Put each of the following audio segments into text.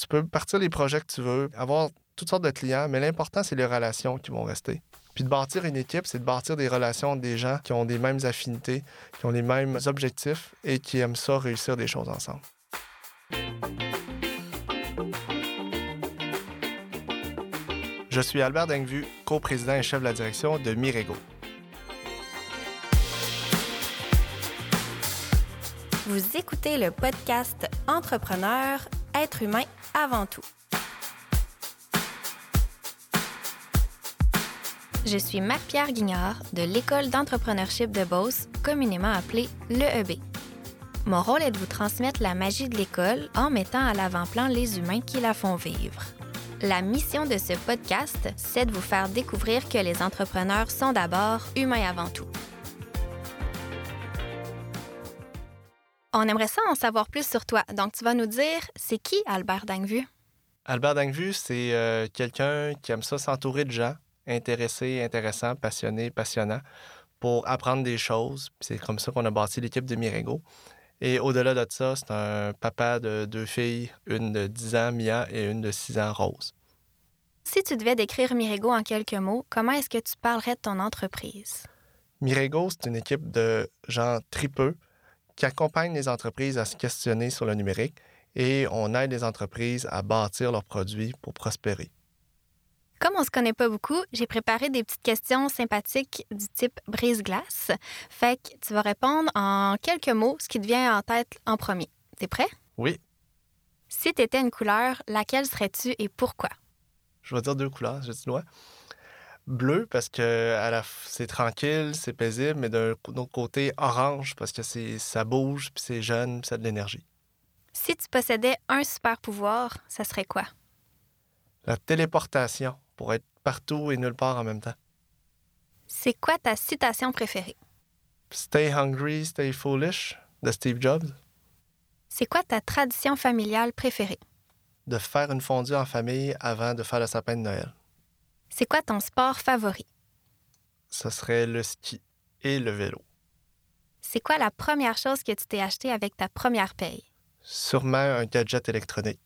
Tu peux partir les projets que tu veux, avoir toutes sortes de clients, mais l'important, c'est les relations qui vont rester. Puis de bâtir une équipe, c'est de bâtir des relations des gens qui ont des mêmes affinités, qui ont les mêmes objectifs et qui aiment ça réussir des choses ensemble. Je suis Albert Dengvu, co-président et chef de la direction de Mirego. Vous écoutez le podcast Entrepreneur, être humain avant tout. Je suis Marc-Pierre Guignard de l'École d'entrepreneurship de Beauce, communément appelée l'EEB. Mon rôle est de vous transmettre la magie de l'école en mettant à l'avant-plan les humains qui la font vivre. La mission de ce podcast, c'est de vous faire découvrir que les entrepreneurs sont d'abord humains avant tout. On aimerait ça en savoir plus sur toi. Donc, tu vas nous dire, c'est qui Albert Dangvu? Albert Dangvu, c'est euh, quelqu'un qui aime ça s'entourer de gens intéressés, intéressants, passionnés, passionnants pour apprendre des choses. C'est comme ça qu'on a bâti l'équipe de Mirego. Et au-delà de ça, c'est un papa de deux filles, une de 10 ans, Mia, et une de 6 ans, Rose. Si tu devais décrire Mirego en quelques mots, comment est-ce que tu parlerais de ton entreprise? Mirego, c'est une équipe de gens tripeux qui accompagnent les entreprises à se questionner sur le numérique et on aide les entreprises à bâtir leurs produits pour prospérer. Comme on se connaît pas beaucoup, j'ai préparé des petites questions sympathiques du type brise-glace. Fait que tu vas répondre en quelques mots ce qui te vient en tête en premier. T'es prêt? Oui, Si tu étais une couleur, laquelle serais-tu et pourquoi? je vais dire deux couleurs, j'ai dit droit. Bleu parce que à la c'est tranquille, c'est paisible, mais d'un autre côté, orange parce que c'est ça bouge, puis c'est jeune, puis ça a de l'énergie. Si tu possédais un super pouvoir, ça serait quoi? La téléportation pour être partout et nulle part en même temps. C'est quoi ta citation préférée? Stay hungry, stay foolish de Steve Jobs. C'est quoi ta tradition familiale préférée? De faire une fondue en famille avant de faire le sapin de Noël. C'est quoi ton sport favori? Ce serait le ski et le vélo. C'est quoi la première chose que tu t'es acheté avec ta première paye? Sûrement un gadget électronique.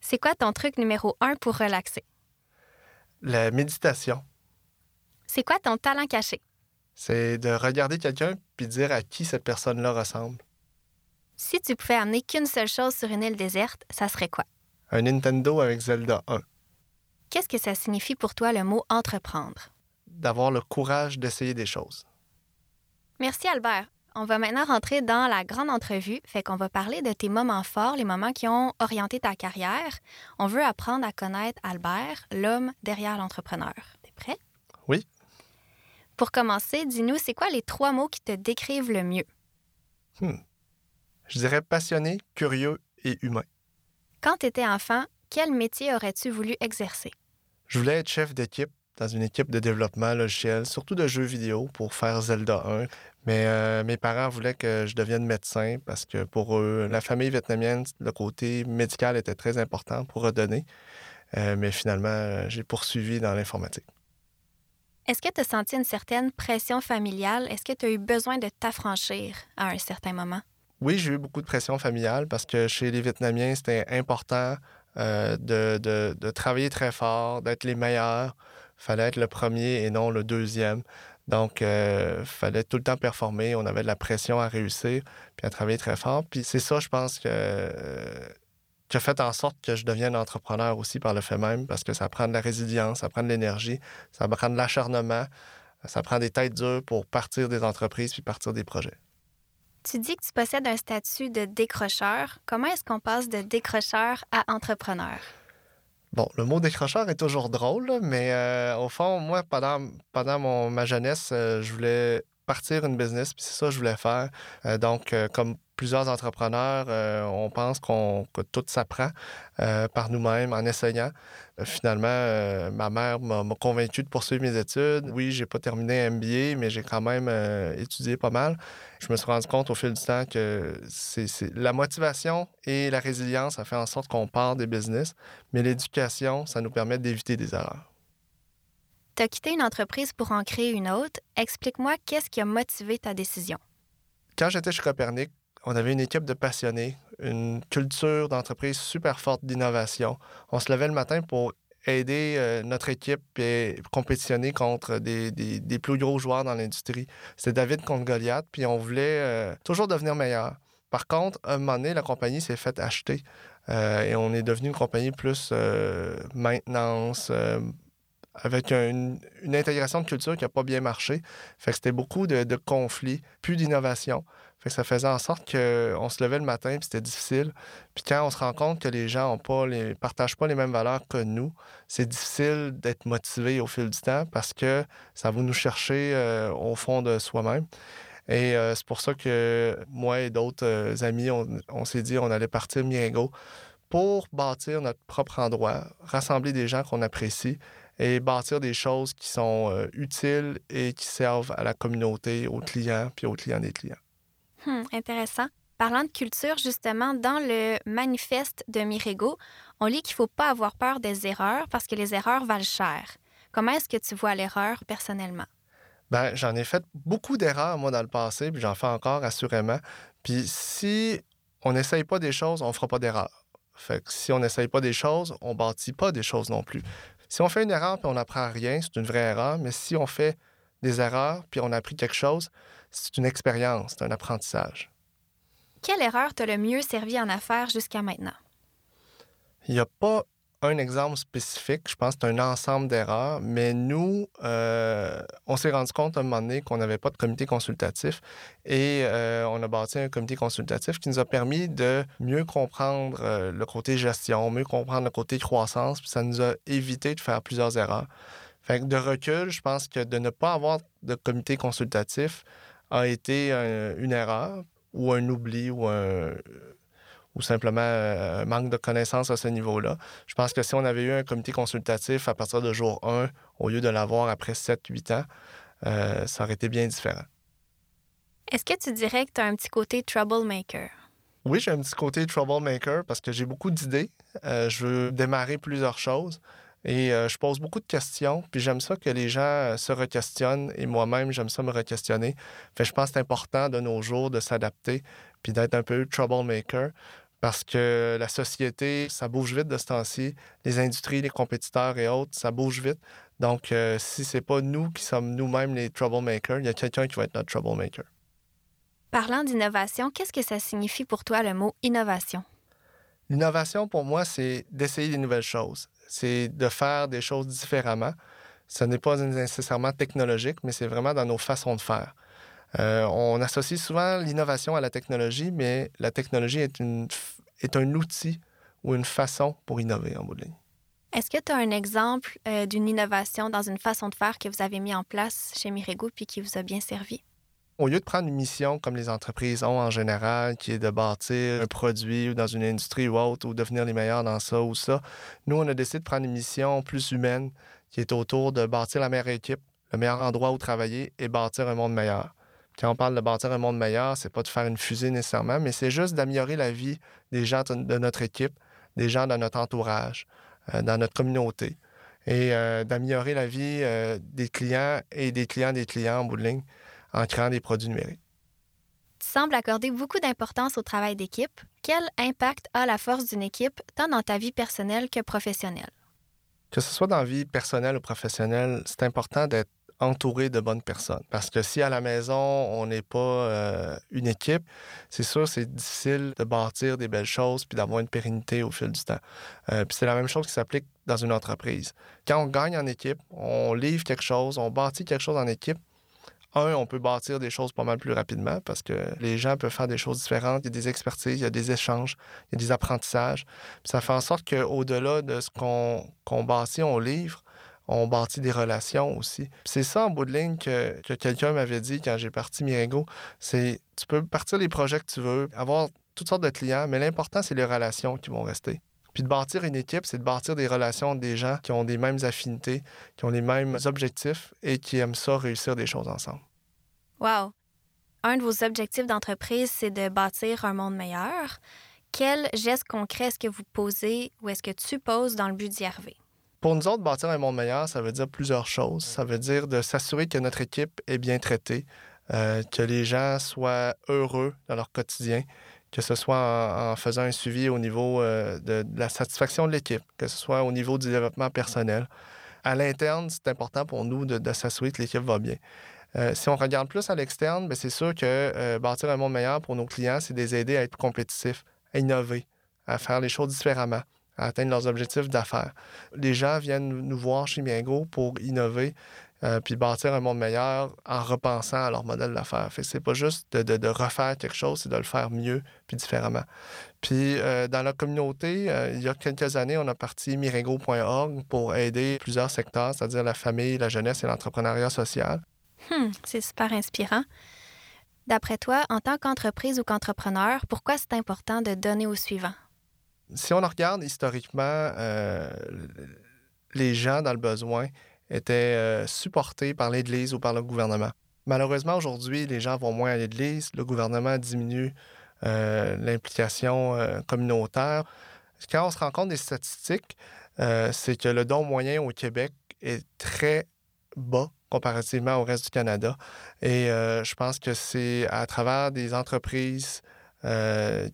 C'est quoi ton truc numéro un pour relaxer? La méditation, C'est quoi ton talent caché? c'est de regarder quelqu'un puis dire à qui cette personne-là ressemble. Si tu pouvais amener qu'une seule chose sur une île déserte, ça serait quoi? Un Nintendo avec Zelda 1. Qu'est-ce que ça signifie pour toi le mot entreprendre? D'avoir le courage d'essayer des choses. Merci Albert. On va maintenant rentrer dans la grande entrevue, fait qu'on va parler de tes moments forts, les moments qui ont orienté ta carrière. On veut apprendre à connaître Albert, l'homme derrière l'entrepreneur. T'es prêt? Oui. Pour commencer, dis-nous, c'est quoi les trois mots qui te décrivent le mieux? Je dirais passionné, curieux et humain. Quand tu étais enfant, quel métier aurais-tu voulu exercer? Je voulais être chef d'équipe dans une équipe de développement logiciel, surtout de jeux vidéo pour faire Zelda 1. Mais euh, mes parents voulaient que je devienne médecin parce que pour eux, la famille vietnamienne, le côté médical était très important pour redonner. Euh, mais finalement, j'ai poursuivi dans l'informatique. Est-ce que tu as senti une certaine pression familiale? Est-ce que tu as eu besoin de t'affranchir à un certain moment? Oui, j'ai eu beaucoup de pression familiale parce que chez les Vietnamiens, c'était important euh, de, de- de travailler très fort, d'être les meilleurs. fallait être le premier et non le deuxième. Donc, il fallait tout le temps performer. On avait de la pression à réussir puis à travailler très fort. Puis c'est ça, je pense, que, euh, qui a fait en sorte que je devienne entrepreneur aussi par le fait même parce que ça prend de la résilience, ça prend de l'énergie, ça prend de l'acharnement, ça prend des têtes dures pour partir des entreprises puis partir des projets. Tu dis que tu possèdes un statut de décrocheur. Comment est-ce qu'on passe de décrocheur à entrepreneur? Bon, le mot décrocheur est toujours drôle, mais euh, au fond, moi, pendant, pendant mon, ma jeunesse, euh, je voulais partir une business, puis c'est ça que je voulais faire. Euh, donc, euh, comme plusieurs entrepreneurs, euh, on pense qu'on, que tout s'apprend par nous-mêmes en essayant. Finalement, ma mère m'a, m'a convaincu de poursuivre mes études. Oui, j'ai pas terminé MBA, mais j'ai quand même étudié pas mal. Je me suis rendu compte au fil du temps que c'est la motivation et la résilience, ça fait en sorte qu'on part des business, mais l'éducation, ça nous permet d'éviter des erreurs. Tu as quitté une entreprise pour en créer une autre. Explique-moi qu'est-ce qui a motivé ta décision. Quand j'étais chez Copernic, on avait une équipe de passionnés, une culture d'entreprise super forte d'innovation. On se levait le matin pour aider euh, notre équipe et compétitionner contre des, des, plus gros joueurs dans l'industrie. C'était David contre Goliath, puis on voulait euh, toujours devenir meilleur. Par contre, à un moment donné, la compagnie s'est faite acheter euh, et on est devenu une compagnie plus maintenance, avec une, intégration de culture qui n'a pas bien marché. Fait que c'était beaucoup de, conflits, plus d'innovation. Fait que ça faisait en sorte qu'on se levait le matin puis c'était difficile. Puis quand on se rend compte que les gens ne partagent pas les mêmes valeurs que nous, c'est difficile d'être motivé au fil du temps parce que ça va nous chercher euh, au fond de soi-même. Et euh, c'est pour ça que moi et d'autres euh, amis, on, s'est dit on allait partir Miengo pour bâtir notre propre endroit, rassembler des gens qu'on apprécie et bâtir des choses qui sont utiles et qui servent à la communauté, aux clients puis aux clients des clients. Hmm, intéressant. Parlant de culture, justement, dans le manifeste de Mirego, on lit qu'il ne faut pas avoir peur des erreurs parce que les erreurs valent cher. Comment est-ce que tu vois l'erreur personnellement? Ben, j'en ai fait beaucoup d'erreurs, moi, dans le passé, puis j'en fais encore, assurément. Puis si on n'essaye pas des choses, on ne fera pas d'erreurs. Fait que si on n'essaye pas des choses, on bâtit pas des choses non plus. Si on fait une erreur puis on n'apprend rien, c'est une vraie erreur, mais si on fait des erreurs puis on a appris quelque chose, c'est une expérience, c'est un apprentissage. Quelle erreur t'a le mieux servi en affaires jusqu'à maintenant? Il n'y a pas un exemple spécifique, je pense que c'est un ensemble d'erreurs, mais nous, euh, on s'est rendu compte à un moment donné qu'on n'avait pas de comité consultatif et euh, on a bâti un comité consultatif qui nous a permis de mieux comprendre euh, le côté gestion, mieux comprendre le côté croissance, puis ça nous a évité de faire plusieurs erreurs. Fait que de recul, je pense que de ne pas avoir de comité consultatif, a été une erreur ou un oubli ou, ou simplement un manque de connaissances à ce niveau-là. Je pense que si on avait eu un comité consultatif à partir de jour 1 au lieu de l'avoir après 7-8 ans, euh, ça aurait été bien différent. Est-ce que tu dirais que tu as un petit côté troublemaker? Oui, j'ai un petit côté troublemaker parce que j'ai beaucoup d'idées. Euh, je veux démarrer plusieurs choses. Et euh, je pose beaucoup de questions, puis j'aime ça que les gens euh, se requestionnent, et moi-même, j'aime ça me requestionner. Fait, je pense que c'est important de nos jours de s'adapter, puis d'être un peu troublemaker, parce que la société, ça bouge vite de ce temps-ci. Les industries, les compétiteurs et autres, ça bouge vite. Donc, si euh, si c'est pas nous qui sommes nous-mêmes les troublemakers, il y a quelqu'un qui va être notre troublemaker. Parlant d'innovation, qu'est-ce que ça signifie pour toi le mot innovation? L'innovation, pour moi, c'est d'essayer des nouvelles choses c'est de faire des choses différemment. Ce n'est pas nécessairement technologique, mais c'est vraiment dans nos façons de faire. Euh, on associe souvent l'innovation à la technologie, mais la technologie est, une, est un outil ou une façon pour innover en bout de ligne. Est-ce que tu as un exemple euh, d'une innovation dans une façon de faire que vous avez mis en place chez Mirego puis qui vous a bien servi? Au lieu de prendre une mission comme les entreprises ont en général, qui est de bâtir un produit ou dans une industrie ou autre, ou devenir les meilleurs dans ça ou ça, nous, on a décidé de prendre une mission plus humaine qui est autour de bâtir la meilleure équipe, le meilleur endroit où travailler et bâtir un monde meilleur. Quand on parle de bâtir un monde meilleur, c'est pas de faire une fusée nécessairement, mais c'est juste d'améliorer la vie des gens de notre équipe, des gens dans notre entourage, euh, dans notre communauté, et euh, d'améliorer la vie euh, des clients et des clients des clients en bout de ligne en créant des produits numériques. Tu sembles accorder beaucoup d'importance au travail d'équipe. Quel impact a la force d'une équipe tant dans ta vie personnelle que professionnelle? Que ce soit dans la vie personnelle ou professionnelle, c'est important d'être entouré de bonnes personnes. Parce que si à la maison, on n'est pas euh, une équipe, c'est sûr, c'est difficile de bâtir des belles choses puis d'avoir une pérennité au fil du temps. Euh, puis c'est la même chose qui s'applique dans une entreprise. Quand on gagne en équipe, on livre quelque chose, on bâtit quelque chose en équipe, un, on peut bâtir des choses pas mal plus rapidement parce que les gens peuvent faire des choses différentes. Il y a des expertises, il y a des échanges, il y a des apprentissages. ça fait en sorte qu'au-delà de ce qu'on bâtit, on livre, on bâtit des relations aussi. C'est ça, en bout de ligne, que, quelqu'un m'avait dit quand j'ai parti Mirego. C'est tu peux partir les projets que tu veux, avoir toutes sortes de clients, mais l'important, c'est les relations qui vont rester. Puis de bâtir une équipe, c'est de bâtir des relations des gens qui ont des mêmes affinités, qui ont les mêmes objectifs et qui aiment ça réussir des choses ensemble. Wow! Un de vos objectifs d'entreprise, c'est de bâtir un monde meilleur. Quel geste concret est-ce que vous posez ou est-ce que tu poses dans le but d'y arriver? Pour nous autres, bâtir un monde meilleur, ça veut dire plusieurs choses. Ça veut dire de s'assurer que notre équipe est bien traitée, euh, que les gens soient heureux dans leur quotidien, que ce soit en, faisant un suivi au niveau euh, de, la satisfaction de l'équipe, que ce soit au niveau du développement personnel. À l'interne, c'est important pour nous de, s'assurer que l'équipe va bien. Euh, si on regarde plus à l'externe, ben, c'est sûr que bâtir un monde meilleur pour nos clients, c'est les aider à être compétitifs, à innover, à faire les choses différemment, à atteindre leurs objectifs d'affaires. Les gens viennent nous voir chez Miengo pour innover, euh, puis bâtir un monde meilleur en repensant à leur modèle d'affaires. C'est pas juste de, refaire quelque chose, c'est de le faire mieux puis différemment. Puis euh, dans la communauté, euh, il y a quelques années, on a parti mirego.org pour aider plusieurs secteurs, c'est-à-dire la famille, la jeunesse et l'entrepreneuriat social. Hmm, c'est super inspirant. D'après toi, en tant qu'entreprise ou qu'entrepreneur, pourquoi c'est important de donner au suivant? Si on regarde historiquement, les gens dans le besoin, étaient euh, supportés par l'Église ou par le gouvernement. Malheureusement, aujourd'hui, les gens vont moins à l'Église, le gouvernement diminue euh, l'implication euh, communautaire. Quand on se rend compte des statistiques, c'est que le don moyen au Québec est très bas comparativement au reste du Canada. Et je pense que c'est à travers des entreprises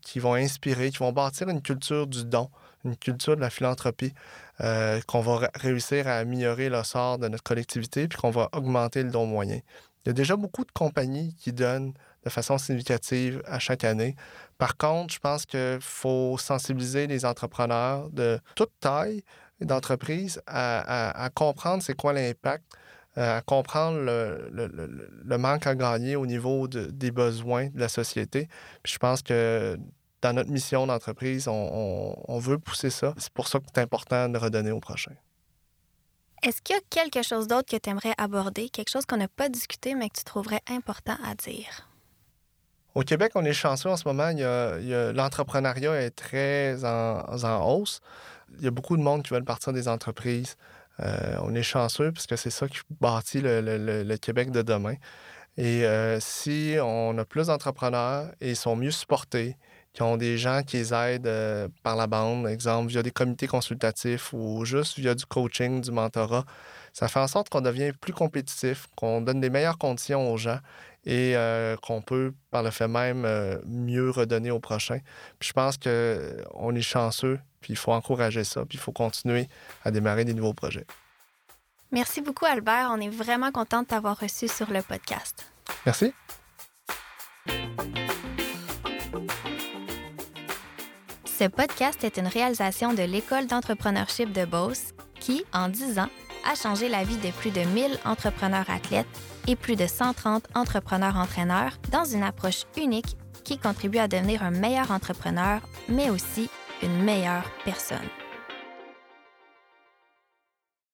qui vont inspirer, qui vont bâtir une culture du don, une culture de la philanthropie, euh, qu'on va réussir à améliorer le sort de notre collectivité puis qu'on va augmenter le don moyen. Il y a déjà beaucoup de compagnies qui donnent de façon significative à chaque année. Par contre, je pense qu'il faut sensibiliser les entrepreneurs de toute taille d'entreprise à, comprendre c'est quoi l'impact, euh, à comprendre le, manque à gagner au niveau des besoins de la société. Puis je pense que dans notre mission d'entreprise, on, veut pousser ça. C'est pour ça que c'est important de redonner au prochain. Est-ce qu'il y a quelque chose d'autre que tu aimerais aborder, quelque chose qu'on n'a pas discuté mais que tu trouverais important à dire? Au Québec, on est chanceux en ce moment. l'entrepreneuriat est très en, hausse. Il y a beaucoup de monde qui veulent partir des entreprises. Euh, on est chanceux parce que c'est ça qui bâtit le, Québec de demain. Et euh, si on a plus d'entrepreneurs et ils sont mieux supportés, qui ont des gens qui les aident euh, par la bande, exemple, via des comités consultatifs ou juste via du coaching, du mentorat. Ça fait en sorte qu'on devient plus compétitif, qu'on donne des meilleures conditions aux gens et qu'on peut, par le fait même, mieux redonner au prochain. Je pense qu'on est chanceux, puis il faut encourager ça, puis il faut continuer à démarrer des nouveaux projets. Merci beaucoup, Albert. On est vraiment content de t'avoir reçu sur le podcast. Merci. Ce podcast est une réalisation de l'École d'entrepreneurship de Beauce qui, en 10 ans, a changé la vie de plus de 1000 entrepreneurs athlètes et plus de 130 entrepreneurs entraîneurs dans une approche unique qui contribue à devenir un meilleur entrepreneur, mais aussi une meilleure personne.